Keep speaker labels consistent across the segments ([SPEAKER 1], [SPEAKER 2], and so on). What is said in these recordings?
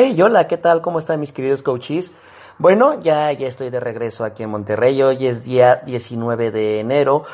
[SPEAKER 1] Hey, hola, ¿qué tal? ¿Cómo están mis queridos coaches? Bueno, ya, ya estoy de regreso aquí en Monterrey. Hoy es día 19 de enero.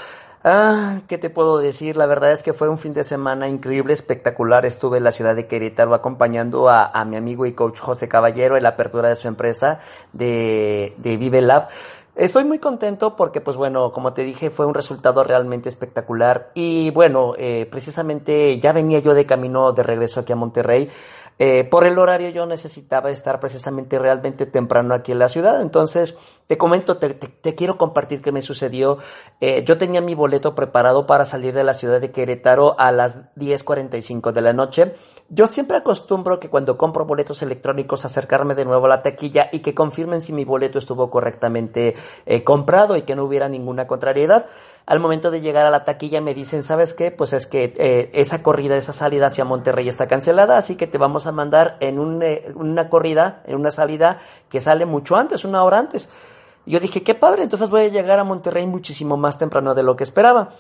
[SPEAKER 1] Ah, ¿qué te puedo decir? La verdad es que fue un fin de semana increíble, espectacular. Estuve en la ciudad de Querétaro acompañando a, mi amigo y coach José Caballero en la apertura de su empresa de, de Vive Lab. Estoy muy contento porque, pues bueno, como te dije, fue un resultado realmente espectacular. Y bueno, eh, precisamente ya venía yo de camino de regreso aquí a Monterrey. Eh, por el horario yo necesitaba estar precisamente realmente temprano aquí en la ciudad. Entonces, te comento, te, te, quiero compartir qué me sucedió. Eh, yo tenía mi boleto preparado para salir de la ciudad de Querétaro a las 10.45 de la noche. Yo siempre acostumbro que cuando compro boletos electrónicos acercarme de nuevo a la taquilla y que confirmen si mi boleto estuvo correctamente eh, comprado y que no hubiera ninguna contrariedad. Al momento de llegar a la taquilla me dicen, ¿sabes qué? Pues es que eh, esa corrida, esa salida hacia Monterrey está cancelada, así que te vamos a mandar en eh, una corrida, en una salida que sale mucho antes, una hora antes. Yo dije, qué padre, entonces voy a llegar a Monterrey muchísimo más temprano de lo que esperaba.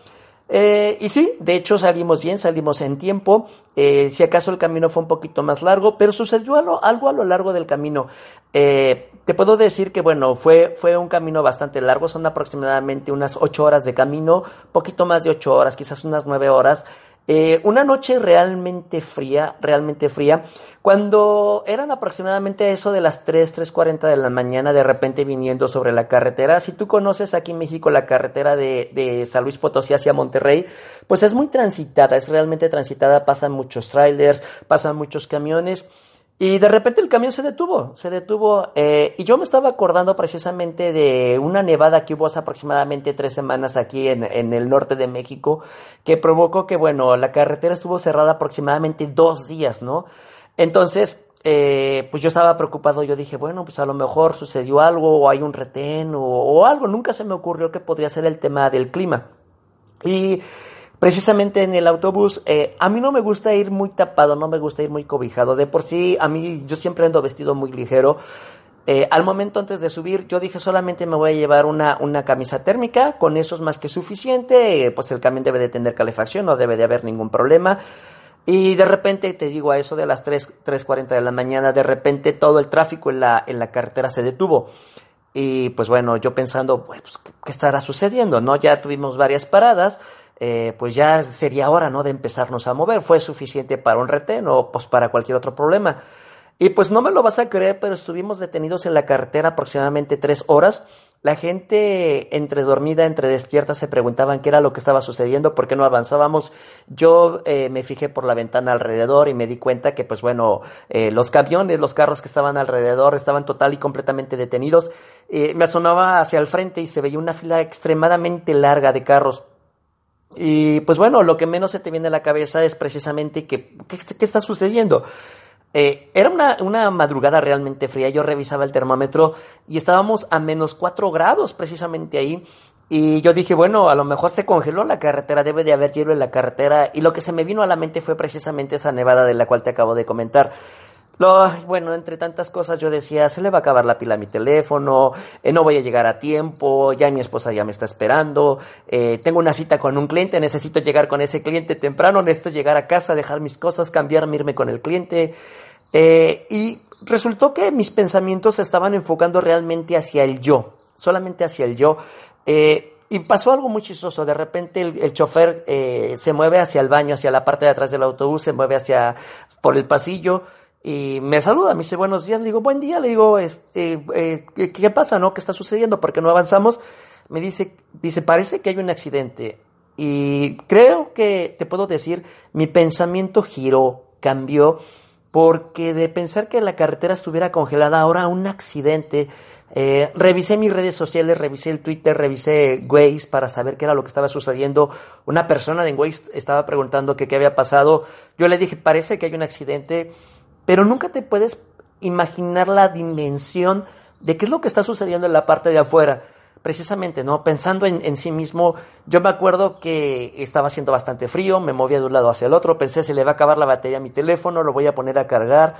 [SPEAKER 1] Eh, y sí, de hecho salimos bien, salimos en tiempo. Eh, si acaso el camino fue un poquito más largo, pero sucedió algo, a lo largo del camino. Eh, te puedo decir que, bueno, fue, fue un camino bastante largo, son aproximadamente unas ocho horas de camino, poquito más de ocho horas, quizás unas nueve horas. Eh, una noche realmente fría, realmente fría. Cuando eran aproximadamente eso de las 3, 3.40 de la mañana, de repente viniendo sobre la carretera, si tú conoces aquí en México la carretera de, de San Luis Potosí hacia Monterrey, pues es muy transitada, es realmente transitada, pasan muchos trailers, pasan muchos camiones. Y de repente el camión se detuvo, se detuvo. Eh, y yo me estaba acordando precisamente de una nevada que hubo hace aproximadamente tres semanas aquí en, en, el norte de México, que provocó que, bueno, la carretera estuvo cerrada aproximadamente dos días, ¿no? Entonces, eh, pues yo estaba preocupado, yo dije, bueno, pues a lo mejor sucedió algo, o hay un retén, o, o algo. Nunca se me ocurrió que podría ser el tema del clima. Y precisamente en el autobús, eh, a mí no me gusta ir muy tapado, no me gusta ir muy cobijado. De por sí, a mí yo siempre ando vestido muy ligero. Eh, al momento antes de subir, yo dije solamente me voy a llevar una, una camisa térmica, con eso es más que suficiente, eh, pues el camión debe de tener calefacción, no debe de haber ningún problema. Y de repente, te digo, a eso de las 3, 3.40 de la mañana, de repente todo el tráfico en la, en la carretera se detuvo. Y pues bueno, yo pensando, pues, ¿qué estará sucediendo? ¿No? Ya tuvimos varias paradas eh, pues ya sería hora, ¿no? De empezarnos a mover. Fue suficiente para un retén o pues para cualquier otro problema. Y pues no me lo vas a creer, pero estuvimos detenidos en la carretera aproximadamente tres horas. La gente entre dormida, entre despierta, se preguntaban qué era lo que estaba sucediendo, por qué no avanzábamos. Yo eh, me fijé por la ventana alrededor y me di cuenta que, pues bueno, eh, los camiones, los carros que estaban alrededor estaban total y completamente detenidos. Eh, me asomaba hacia el frente y se veía una fila extremadamente larga de carros y pues bueno, lo que menos se te viene a la cabeza es precisamente que, ¿qué, está sucediendo? Eh, era una, una, madrugada realmente fría, yo revisaba el termómetro y estábamos a menos 4 grados precisamente ahí. Y yo dije, bueno, a lo mejor se congeló la carretera, debe de haber hielo en la carretera. Y lo que se me vino a la mente fue precisamente esa nevada de la cual te acabo de comentar. Lo, bueno, entre tantas cosas yo decía, se le va a acabar la pila a mi teléfono, eh, no voy a llegar a tiempo, ya mi esposa ya me está esperando, eh, tengo una cita con un cliente, necesito llegar con ese cliente temprano, necesito llegar a casa, dejar mis cosas, cambiarme, irme con el cliente. Eh, y resultó que mis pensamientos se estaban enfocando realmente hacia el yo, solamente hacia el yo. y pasó algo muy chistoso, de repente el, el chofer se mueve hacia el baño, hacia la parte de atrás del autobús, se mueve hacia por el pasillo, y me saluda, me dice buenos días, le digo buen día, le digo, este, eh, ¿qué, pasa, no? ¿Qué está sucediendo? ¿Por qué no avanzamos? Me dice, dice, parece que hay un accidente. Y creo que te puedo decir, mi pensamiento giró, cambió, porque de pensar que la carretera estuviera congelada, ahora un accidente. Eh, revisé mis redes sociales, revisé el Twitter, revisé Waze para saber qué era lo que estaba sucediendo. Una persona de Waze estaba preguntando que qué había pasado. Yo le dije, parece que hay un accidente pero nunca te puedes imaginar la dimensión de qué es lo que está sucediendo en la parte de afuera. Precisamente, ¿no? Pensando en, sí mismo, yo me acuerdo que estaba haciendo bastante frío, me movía de un lado hacia el otro, pensé se le va a acabar la batería a mi teléfono, lo voy a poner a cargar.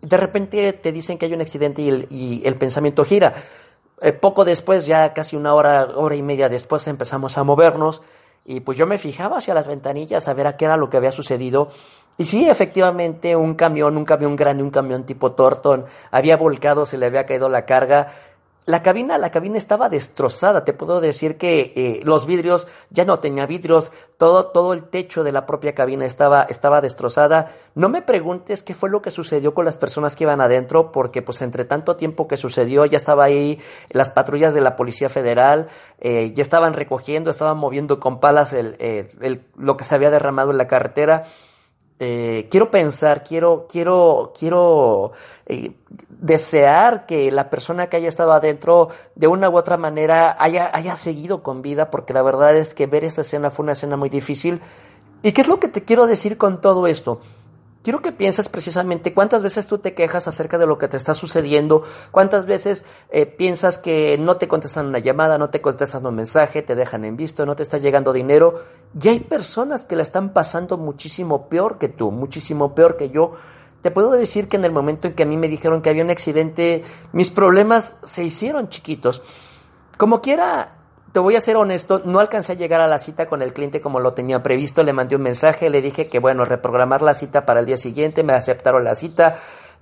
[SPEAKER 1] De repente te dicen que hay un accidente y el, y el pensamiento gira. Eh, poco después, ya casi una hora, hora y media después, empezamos a movernos y pues yo me fijaba hacia las ventanillas a ver a qué era lo que había sucedido Y sí, efectivamente, un camión, un camión grande, un camión tipo Torton, había volcado, se le había caído la carga. La cabina, la cabina estaba destrozada. Te puedo decir que eh, los vidrios ya no tenía vidrios. Todo, todo el techo de la propia cabina estaba, estaba destrozada. No me preguntes qué fue lo que sucedió con las personas que iban adentro, porque pues entre tanto tiempo que sucedió ya estaba ahí las patrullas de la Policía Federal, eh, ya estaban recogiendo, estaban moviendo con palas el, el, lo que se había derramado en la carretera. Eh, quiero pensar, quiero, quiero, quiero eh, desear que la persona que haya estado adentro de una u otra manera haya, haya seguido con vida, porque la verdad es que ver esa escena fue una escena muy difícil. ¿Y qué es lo que te quiero decir con todo esto? Quiero que pienses precisamente cuántas veces tú te quejas acerca de lo que te está sucediendo, cuántas veces eh, piensas que no te contestan una llamada, no te contestan un mensaje, te dejan en visto, no te está llegando dinero. Y hay personas que la están pasando muchísimo peor que tú, muchísimo peor que yo. Te puedo decir que en el momento en que a mí me dijeron que había un accidente, mis problemas se hicieron chiquitos. Como quiera, te voy a ser honesto, no alcancé a llegar a la cita con el cliente como lo tenía previsto, le mandé un mensaje, le dije que bueno, reprogramar la cita para el día siguiente, me aceptaron la cita,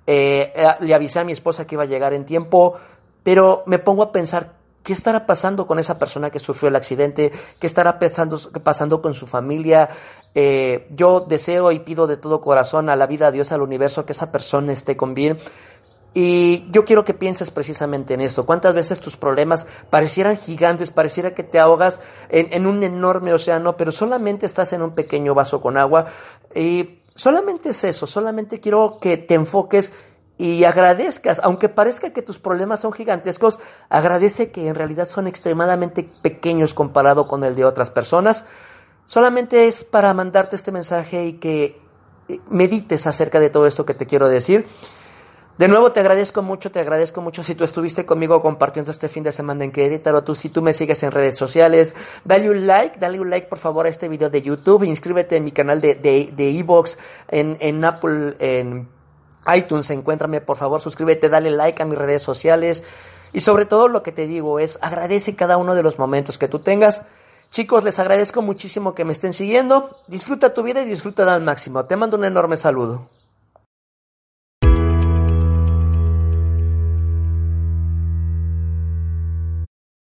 [SPEAKER 1] eh, eh, le avisé a mi esposa que iba a llegar en tiempo, pero me pongo a pensar, ¿qué estará pasando con esa persona que sufrió el accidente? ¿Qué estará pasando, con su familia? Eh, yo deseo y pido de todo corazón a la vida, a Dios, al universo, que esa persona esté con bien. Y yo quiero que pienses precisamente en esto. ¿Cuántas veces tus problemas parecieran gigantes, pareciera que te ahogas en, un enorme océano, pero solamente estás en un pequeño vaso con agua? Y solamente es eso, solamente quiero que te enfoques y agradezcas, aunque parezca que tus problemas son gigantescos, agradece que en realidad son extremadamente pequeños comparado con el de otras personas. Solamente es para mandarte este mensaje y que medites acerca de todo esto que te quiero decir. De nuevo te agradezco mucho, te agradezco mucho si tú estuviste conmigo compartiendo este fin de semana en Querétaro, tú si tú me sigues en redes sociales, dale un like, dale un like por favor a este video de YouTube, inscríbete en mi canal de de, de Evox, en, en Apple, en iTunes, encuéntrame por favor, suscríbete, dale like a mis redes sociales y sobre todo lo que te digo es agradece cada uno de los momentos que tú tengas. Chicos, les agradezco muchísimo que me estén siguiendo. Disfruta tu vida y disfruta al máximo. Te mando un enorme saludo.